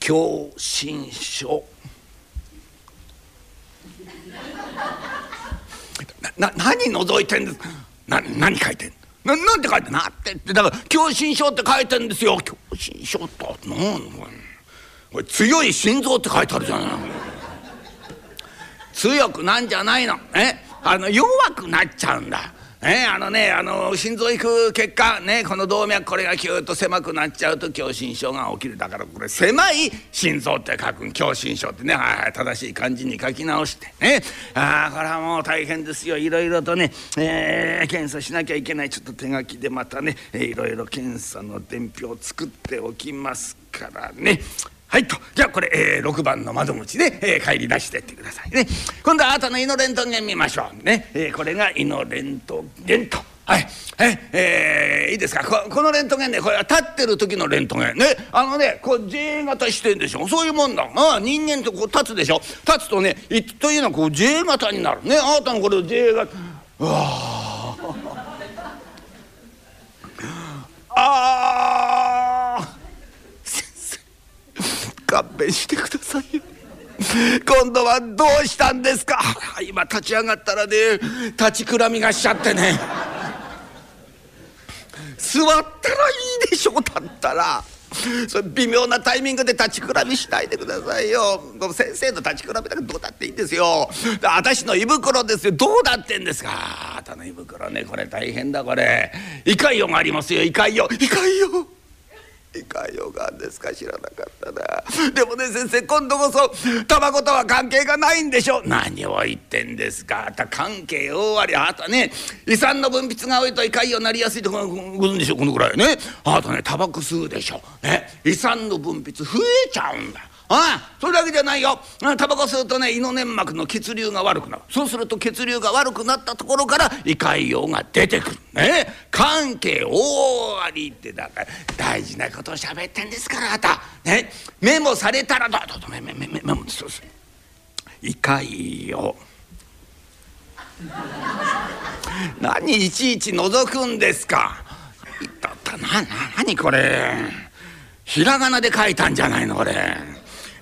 狭心症なな何覗いてんです？な何書いてんななんて書いてなってってだから狭心症って書いてんですよ。狭心症ってなんこれ強い心臓って書いてあるじゃない強くなんじゃないの。え？あの弱くなっちゃうんだ。ね、あのねあの心臓行く結果ねこの動脈これがキューッと狭くなっちゃうと狭心症が起きる。だからこれ狭い心臓って書くん。狭心症ってね、はい、正しい漢字に書き直して。ね。あこれはもう大変ですよ。いろいろとね、えー、検査しなきゃいけない。ちょっと手書きでまたねいろいろ検査の伝票を作っておきますからね。はいと。じゃあこれ、えー、6番の窓口で、えー、帰り出してってくださいね。今度はあとの胃のレントゲン見ましょうね、えー、これが胃のレントゲンと。はいええー、いいですか？ここのレントゲンねこれは立ってる時のレントゲンね。あのねこう J 型してんでしょ。そういうもんだ。ああ人間とこう立つでしょ。立つとねいというのはこう J 型になるね。あなたのこれ J 型うわあ勘弁してくださいよ。今度はどうしたんですか？今立ち上がったらね立ちくらみがしちゃってね。座ったらいいでしょ立ったら。それ微妙なタイミングで立ちくらみしないでくださいよ。先生の立ちくらみだからどうだっていいんですよ。私の胃袋ですよ。どうだってんですか？あなたの胃袋ねこれ大変だこれ。胃潰瘍がありますよ胃潰瘍。胃潰瘍。いかよがんですか？知らなかったな。でもね先生今度こそタバコとは関係がないんでしょ何を言ってんですか？あた関係大ありあたね胃酸の分泌が多いと胃潰瘍になりやすいとかご存知でしょこのぐらいね。あとねタバコ吸うでしょ、ね、胃酸の分泌増えちゃうんだ。ああそれだけじゃないよ。タバコ吸うとね胃の粘膜の血流が悪くなる。そうすると血流が悪くなったところから胃潰瘍が出てくる。ね。関係大ありってだから大事なことを喋ってんですからあた。ね。メモされたらどうぞメメメメメモそうそう。胃潰瘍。何いちいち覗くんですか。だったなな何これ。ひらがなで書いたんじゃないのこれ。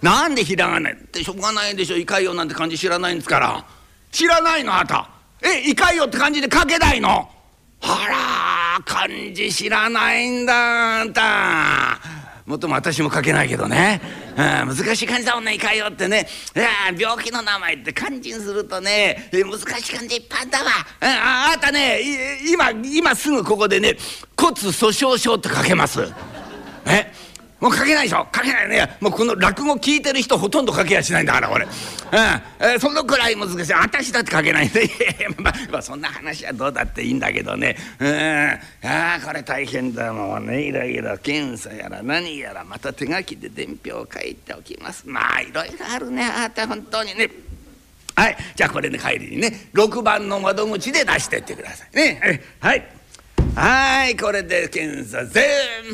なんでひらがなってしょうがないでしょ「いかいよ」なんて漢字知らないんですから。知らないのあた。え「いかいよ」って漢字で書けないの？あら漢字知らないんだあんた。もっとも私も書けないけどね、うん、難しい漢字だもんね「いかいよ」ってね。病気の名前って漢字にするとね難しい漢字いっぱいだわ。あああたね今今すぐここでね「骨粗しょう症」って書けます。え？もう書けないでしょ？書けない。ねもうこの落語聞いてる人ほとんど書けやしないんだからこれ、うん。えー、そのくらい難しい。私だって書けないんで。まあ、そんな話はどうだっていいんだけどね。うん。ああこれ大変だもうね。いろいろ検査やら何やらまた手書きで伝票を書いておきます。まあいろいろあるね。あなた本当にね。はい。じゃあこれで帰りにね6番の窓口で出してってくださいね。はい。はいこれで検査全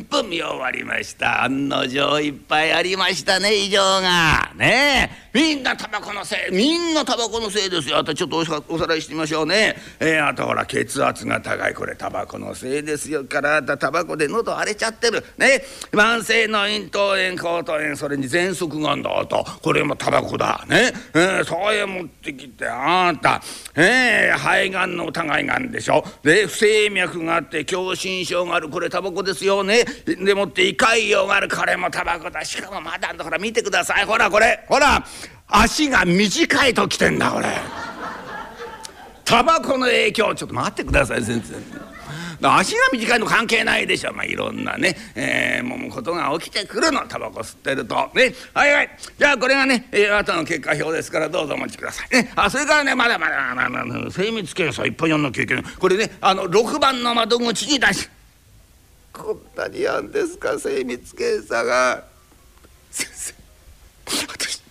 部見終わりました。案の定いっぱいありましたね異常が。ねえ。みんなタバコのせいみんなタバコのせいですよ。あとちょっとおさらいしてみましょうね。えー、あとほら血圧が高いこれタバコのせいですよ。からあタバコで喉荒れちゃってる。ね。慢性の咽頭炎喉頭炎それに喘息がんだあと。これもタバコだ。ね。えー、そういう持ってきてあんた。えー、肺がんの疑いがあるんでしょ。で不整脈があって狭心症がある。これタバコですよね。でもって胃潰瘍がある。これもタバコだ。しかもまだだ。から見てください。ほらこれ。ほら足が短いときてんだこれ。タバコの影響。ちょっと待ってください全然。足が短いの関係ないでしょ。まあいろんなね、えー、もうことが起きてくるの。タバコ吸ってると。ね。はいはい。じゃあこれがね、えー、あとの結果表ですからどうぞお持ちください。ね。あそれからねまだまだまだ精密検査いっぱいやんなきゃいけないこれねあの6番の窓口に出しこんなにやんですか精密検査が先生私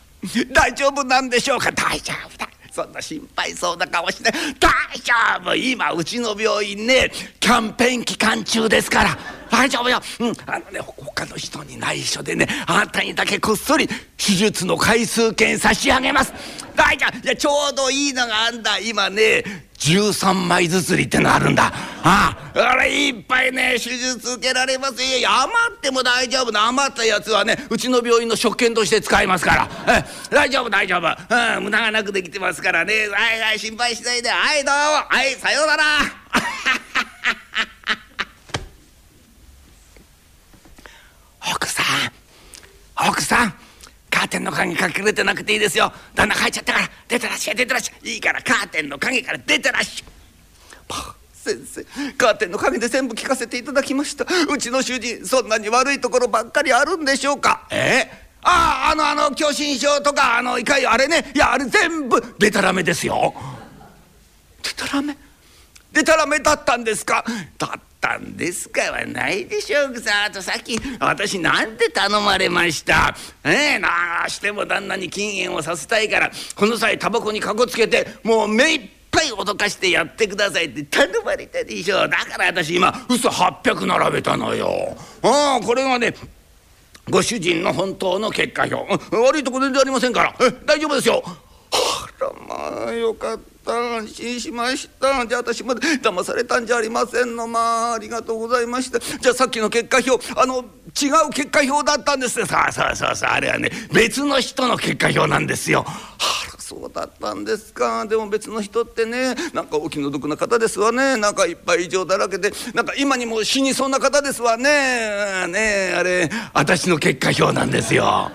大丈夫なんでしょうか大丈夫だそんな心配そうな顔して大丈夫今うちの病院ねキャンペーン期間中ですから大丈夫よ、うん、あのね他の人に内緒でねあなたにだけこっそり手術の回数券差し上げます。大丈夫。いやちょうどいいのがあんだ。今ね13枚ずつりってのあるんだ。ああ。あれいっぱいね手術受けられます。いや余っても大丈夫な余ったやつはねうちの病院の食券として使いますから。え。大丈夫大丈夫、うん、無駄がなくできてますからね。はいはい心配しないで。はいどうも。はいさようなら。奥さん。奥さん。カーテンの陰隠れてなくていいですよ。旦那帰っちゃったから。出てらっしゃい。出てらっしゃい。いいからカーテンの陰から。出てらっしゃい先生。カーテンの陰で全部聞かせていただきました。うちの主人そんなに悪いところばっかりあるんでしょうか。え？あああのあの狭心症とかあのいかいあれね。いやあれ全部。デタラメですよ。デタラメデタラメだったんですか？だったんですかはないでしょう。さあとさっき私なんで頼まれました。ええなあしても旦那に禁煙をさせたいからこの際タバコにかこつけてもう目いっぱい脅かしてやってくださいって頼まれたでしょう。だから私今嘘800並べたのよ。ああこれがねご主人の本当の結果表。悪いとこ全然ありませんから。大丈夫ですよ。あらまあよかった。安心しました。じゃあ私まで騙されたんじゃありませんの。まあありがとうございました。じゃあさっきの結果表あの違う結果表だったんですさあさあさあさああれはね別の人の結果表なんですよ。あそうだったんですか。でも別の人ってねなんかお気の毒な方ですわね。なんかいっぱい異常だらけでなんか今にも死にそうな方ですわね。ねあれ私の結果表なんですよ。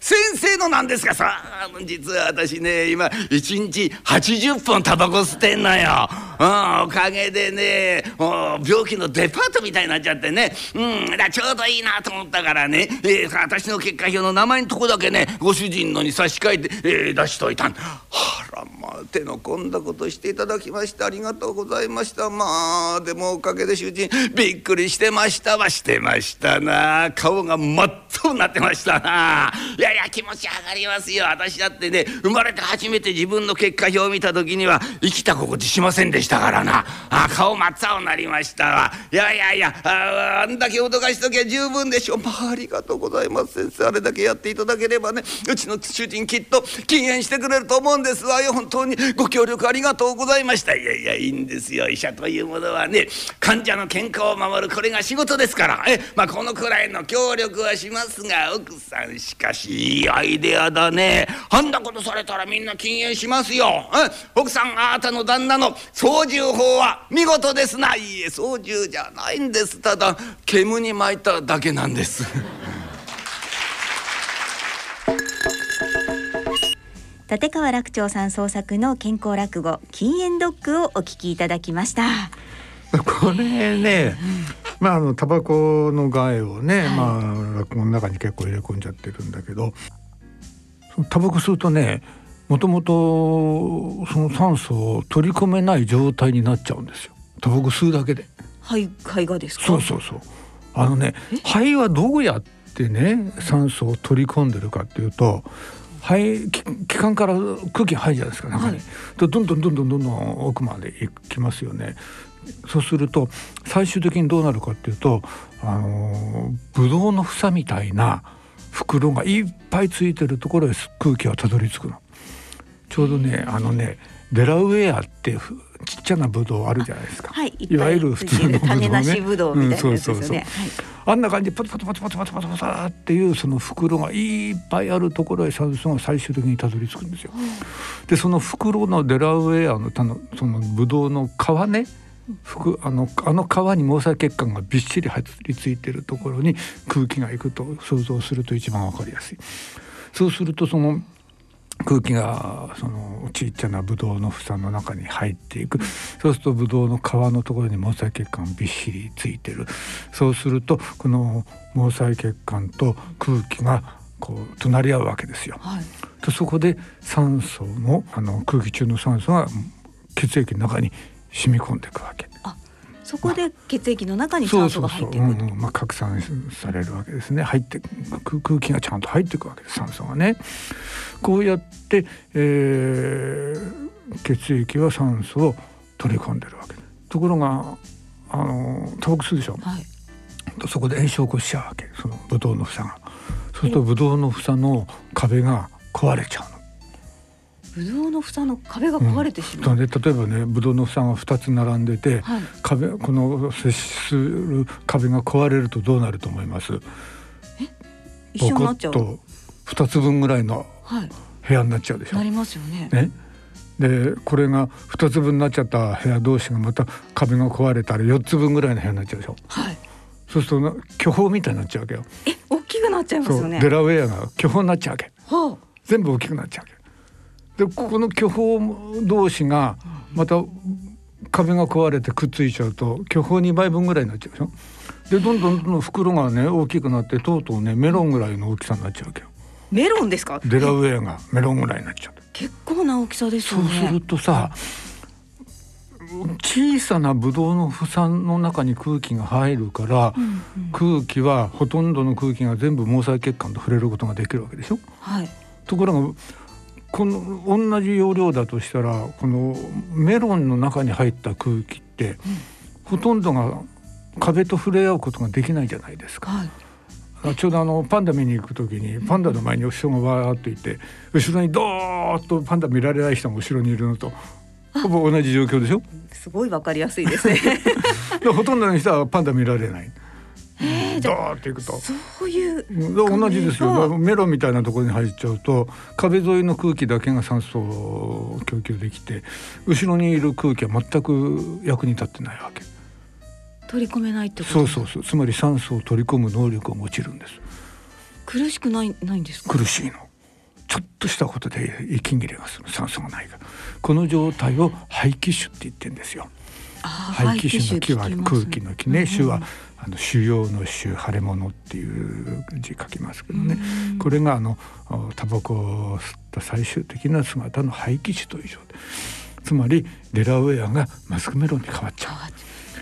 先生のなんですかさ。実は私ね今一日80本タバコ吸ってんのよ、うん、おかげでね病気のデパートみたいになっちゃってね、うん、だちょうどいいなと思ったからね、えー、私の結果表の名前のとこだけねご主人のに差し替えて、えー、出しといたんあらまあ手の込んだことしていただきましてありがとうございました。まあでもおかげで主人びっくりしてました。わしてましたな。顔が真っ青になってましたな。いやいや気持ち上がりますよ。私だってね生まれて初めて自分の結果表を見た時には生きた心地しませんでしたからな。あ顔真っ青になりましたわ。いやいやいやああんだけ脅かしときゃ十分でしょ。うまあありがとうございます先生。あれだけやっていただければねうちの主人きっと禁煙してくれると思うんですわよ。本当に。ご協力ありがとうございました。いやいやいいんですよ。医者というものはね患者の健康を守る。これが仕事ですから。えまあこのくらいの協力はしますが奥さんしかしいいアイデアだね。あんなことされたらみんな禁煙しますよ、うん、奥さんあなたの旦那の操縦法は見事ですな。いいえ操縦じゃないんです。ただ煙に巻いただけなんです。立川楽長さん創作の健康落語禁煙ドッグをお聞きいただきました。これね、まああのタバコの害をね、はい、まあ落語の中に結構入れ込んじゃってるんだけどタバコ吸うとねもともとその酸素を取り込めない状態になっちゃうんですよ。タバコ吸うだけで。肺肺がですか？そうそうそう。あのね肺はどうやってね酸素を取り込んでるかっていうと肺気管から空気入るじゃないですか中に、はい、どんどんどんどんどんどん奥まで行きますよねそうすると最終的にどうなるかっていうとあのブドウの房みたいな袋がいっぱいついてるところへ空気がたどり着くの。ちょうどねあのねデラウェアってちっちゃなブドウあるじゃないですか。はい、いわゆる普通のブドウね。種しブドウみたいなやつですよね。あんな感じでパタパタパタパタパタパタパタっていうその袋がいっぱいあるところへ酸素が最終的にたどり着くんですよ。でその袋のデラウェアのそのブドウの皮ね。服あのあの皮に毛細血管がびっしり張り付いてるところに空気がいくと想像すると一番わかりやすい。そうするとその空気がそのちっちゃなブドウの房の中に入っていくそうするとブドウの皮のところに毛細血管びっしりついてるそうするとこの毛細血管と空気がこう隣り合うわけですよ。はい、とそこで酸素のあの空気中の酸素が血液の中に染み込んでいくわけ。そこで血液の中に酸素が入っていくうんうん、まあ拡散されるわけですね。入って空気がちゃんと入っていくわけです酸素がね。こうやって、えー、血液は酸素を取り込んでるわけところがあのタバコ吸うでしょ。はい、そこで炎症を起こしちゃうわけそのブドウの房が。そうするとブドウの房の壁が壊れちゃうの。ブドウの房の壁が壊れてしまう、うん、で例えばねブドウの房が2つ並んでて、はい、壁この接する壁が壊れるとどうなると思います？え？一緒になっちゃう？と2つ分ぐらいの部屋になっちゃうでしょ、はい、なりますよね。ね。でこれが2つ分になっちゃった部屋同士がまた壁が壊れたら4つ分ぐらいの部屋になっちゃうでしょ、はい、そうすると巨峰みたいになっちゃうわけよえ大きくなっちゃいますよねデラウェアが巨峰になっちゃうわけ、はあ、全部大きくなっちゃうわけでここの巨峰同士がまた壁が壊れてくっついちゃうと巨峰2倍分ぐらいになっちゃうでしょ？でどんどんどん袋がね大きくなってとうとうねメロンぐらいの大きさになっちゃうわけよ。メロンですか？デラウェアがメロンぐらいになっちゃう。結構な大きさですよね。そうするとさ小さなブドウの房の中に空気が入るから、うんうん、空気はほとんどの空気が全部毛細血管と触れることができるわけでしょ、はい、ところがこの同じ容量だとしたらこのメロンの中に入った空気って、うん、ほとんどが壁と触れ合うことができないじゃないですか。はい。ちょうどあのパンダ見に行く時にパンダの前に人がわーっといて後ろにドーッとパンダ見られない人が後ろにいるのとほぼ同じ状況でしょ？すごいわかりやすいですね。ほとんどの人はパンダ見られないえー、ドーっていくと。そういう同じですよ。メロンみたいなところに入っちゃうと壁沿いの空気だけが酸素を供給できて後ろにいる空気は全く役に立ってないわけ。取り込めないってこと？そうそうそう。つまり酸素を取り込む能力が落ちるんです。苦しくないないんです苦しいの。ちょっとしたことで息切れがする。酸素がないから。この状態を肺気腫って言ってんですよ肺気腫の気は空気の気ね、腫はあの腫瘍の腫腫れ物っていう字書きますけどね、これがあのタバコを吸った最終的な姿の廃棄種という状態つまりデラウェアがマスクメロンに変わっちゃう。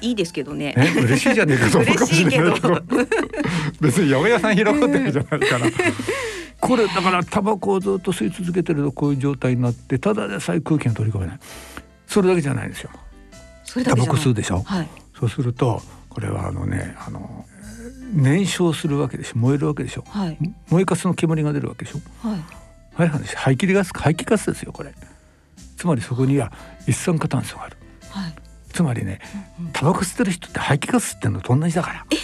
いいですけどね。ね嬉しいじゃねえかと思うかもしれないけど。別に八百屋さん開かってるじゃないから。これだからタバコをずっと吸い続けてるとこういう状態になってただでさえ空気が取り込めない。それだけじゃないですよ。タバコ吸うでしょ？はい、そうするとこれはあのねあの燃焼するわけでしょ。燃えるわけでしょ、はい、燃えかすの煙が出るわけでしょ、はい、はい話排気ガス排気ガスですよこれ。つまりそこには一酸化炭素がある、はい、つまりねタバコ吸ってる人って排気ガス吸ってんのと同じだから。え？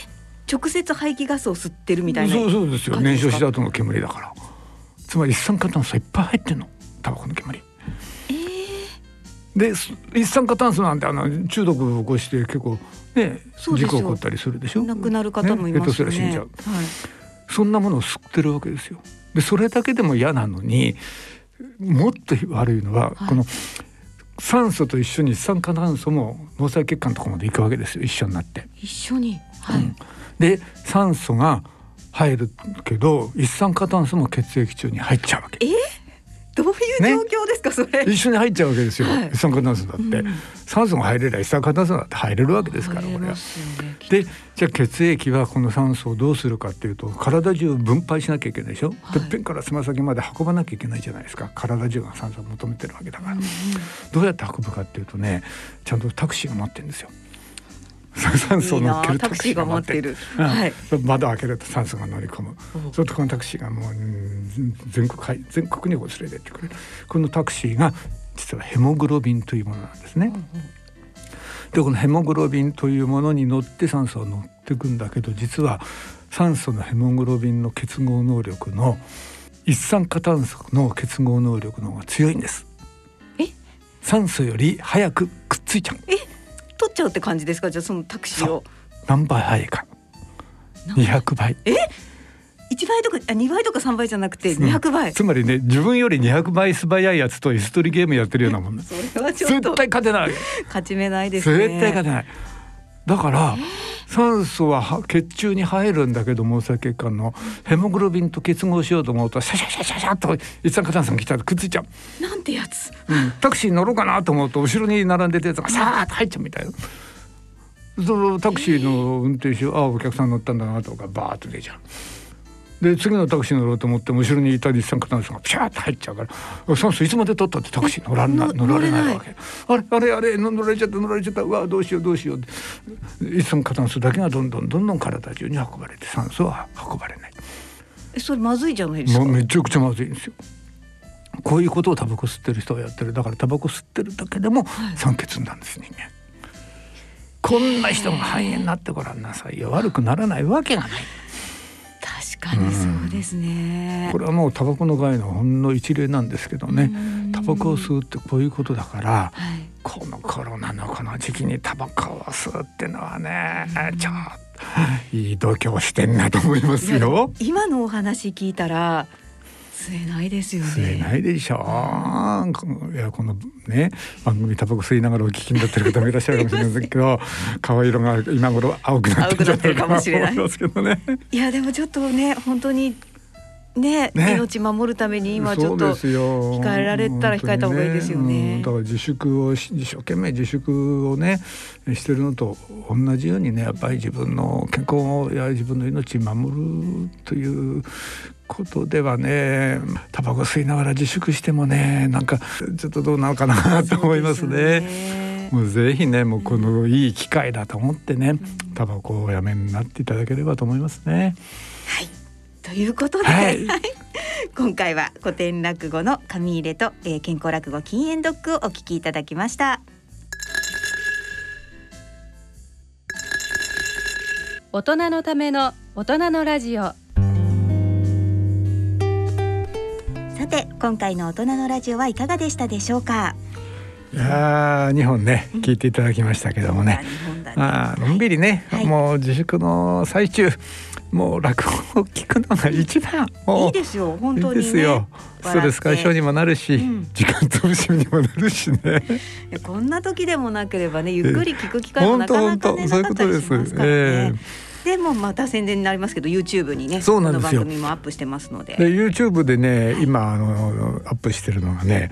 直接排気ガスを吸ってるみたいなそうそうですよ。燃焼した後の煙だから。つまり一酸化炭素いっぱい入ってんの。タバコの煙で一酸化炭素なんてあの中毒を起こして結構ね事故起こったりするでしょ？亡くなる方もいますよね、ね、はい、そんなものを吸ってるわけですよ。でそれだけでも嫌なのにもっと悪いのは、はい、この酸素と一緒に一酸化炭素も毛細血管とかまで行くわけですよ。一緒になって。一緒に、はい、うん、で酸素が入るけど一酸化炭素も血液中に入っちゃうわけ。えどういう状況ですか、ね、それ。一緒に入っちゃうわけですよ、はい、一酸化炭素だって、うん、酸素が入れない一酸化炭素だって入れるわけですから、これは。でじゃあ血液はこの酸素をどうするかっていうと体中分配しなきゃいけないでしょ、はい、てっぺんからつま先まで運ばなきゃいけないじゃないですか。体中が酸素を求めてるわけだから、うん、どうやって運ぶかっていうとねちゃんとタクシーが待ってるんですよ。酸素を乗っけるタクシーが待ってる。はい、窓開けると酸素が乗り込む。それとこのタクシーがもう全国全国に連れてってくれる。このタクシーが実はヘモグロビンというものなんですね。でこのヘモグロビンというものに乗って酸素を乗っていくんだけど実は酸素のヘモグロビンの結合能力の一酸化炭素の結合能力の方が強いんです。え？酸素より早くくっついちゃう。え？取っちゃうって感じですか？じゃあそのタクシーを。何倍早いか。200倍。え？1倍とかあ2倍とか3倍じゃなくて200倍、うん、つまりね自分より200倍素早いやつと椅子取りゲームやってるようなもんそれはちょっと。絶対勝てない。勝ち目ないですね。絶対勝てない。だから、酸素は血中に入るんだけど毛細血管の。ヘモグロビンと結合しようと思うとシャシャシャシャシャと一酸化炭素が来たらくっついちゃうなんてやつ、うん、タクシーに乗ろうかなと思うと後ろに並んでてやつがさーッと入っちゃうみたいな。そのタクシーの運転手あお客さん乗ったんだなとかバーッと出ちゃう。で次のタクシー乗ろうと思っても後ろにいた日産カタンスがピャーッと入っちゃうから「酸素いつまで取ったってタクシー乗らな乗られないわけあれあれあれ乗られちゃった乗られちゃったうわどうしようどうしよう」日産カタンスだけがどんどんどんどん体中に運ばれて酸素は運ばれない。えそれまずいじゃないですか。めちゃくちゃまずいんですよ。こういうことをタバコ吸ってる人はやってるだからタバコ吸ってるだけでも酸欠なんです、人間。こんな人が肺炎になってごらんなさいよ悪くならないわけがない。確かにそうですね、うん、これはもうタバコの害のほんの一例なんですけどね。タバコを吸うってこういうことだから、はい、このコロナのこの時期にタバコを吸うっていうのはねちょっといい度胸してんなと思いますよ。今のお話聞いたら吸えないですよね。吸えないでしょう。いやこのね番組タバコ吸いながらお聞きになってる方もいらっしゃるかもしれませんけど、顔色が今頃青くなってるかもしれないですけどね。いやでもちょっとね本当にね、ね、命守るために今ちょっと控えられたら控えた方がいいですよね。ねうん、だから自粛を一生懸命自粛をねしてるのと同じようにねやっぱり自分の健康や自分の命守るということではねタバコ吸いながら自粛してもねなんかちょっとどうなのかなと思いますね。もうぜひねもうこのいい機会だと思ってね、タバコをやめになっていただければと思いますね。はいということで、はい、今回は古典落語の紙入れと、えー、健康落語禁煙ドッグをお聞きいただきました。大人のための大人のラジオ。さて今回の大人のラジオはいかがでしたでしょうか？いや日本ね聞いていただきましたけどもね、まあのんびりね、はい、もう自粛の最中もう落語を聞くのが一番いいですよ本当に、ね、いいですよ。ストレス解消にもなるし、うん、時間潰しにもなるしね。こんな時でもなければねゆっくり聞く機会もなかなかねなかったりしますからね。えー。でもまた宣伝になりますけど YouTube にねそうなんですよ。番組もアップしてますので。で YouTube でね、今あのアップしてるのがね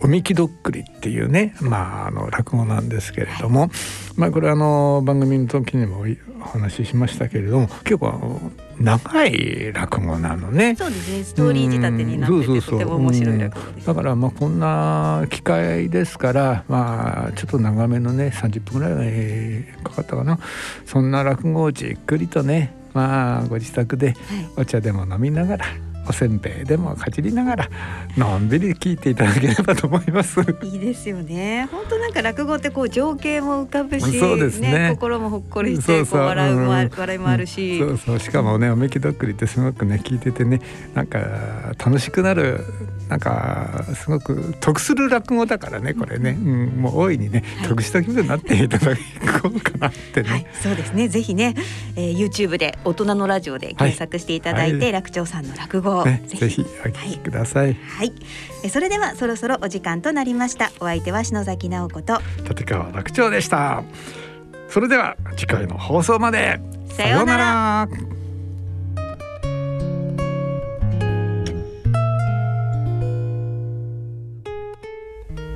おみきどっくりっていうね、まあ、あの落語なんですけれども、まあ、これあの番組の時にもお話ししましたけれども結構長い落語なのね。そうですね。ストーリー仕立てになっててとても面白い落語です。だからまあこんな機会ですからまあちょっと長めのね30分ぐらいかかったかな。そんな落語をじっくりとねまあご自宅でお茶でも飲みながらおせんべいでもかじりながらのんびり聞いていただければと思います。いいですよね。本当なんか落語ってこう情景も浮かぶしそうですね、ね、心もほっこりしてこう笑笑いもあるし、そうそう。しかもねおめきどっくりってすごくね聞いててねなんか楽しくなるなんかすごく得する落語だからねこれね、うん、もう大いにね、はい、得した気分になっていただこうかなってね、はい、そうですね。ぜひね、えー、YouTube で大人のラジオで検索していただいて、はい、楽長さんの落語ね、ぜひ。お聞きください。はい、えそれではそろそろお時間となりました。お相手は篠崎直子と立川楽長でした。それでは次回の放送まで。さようなら。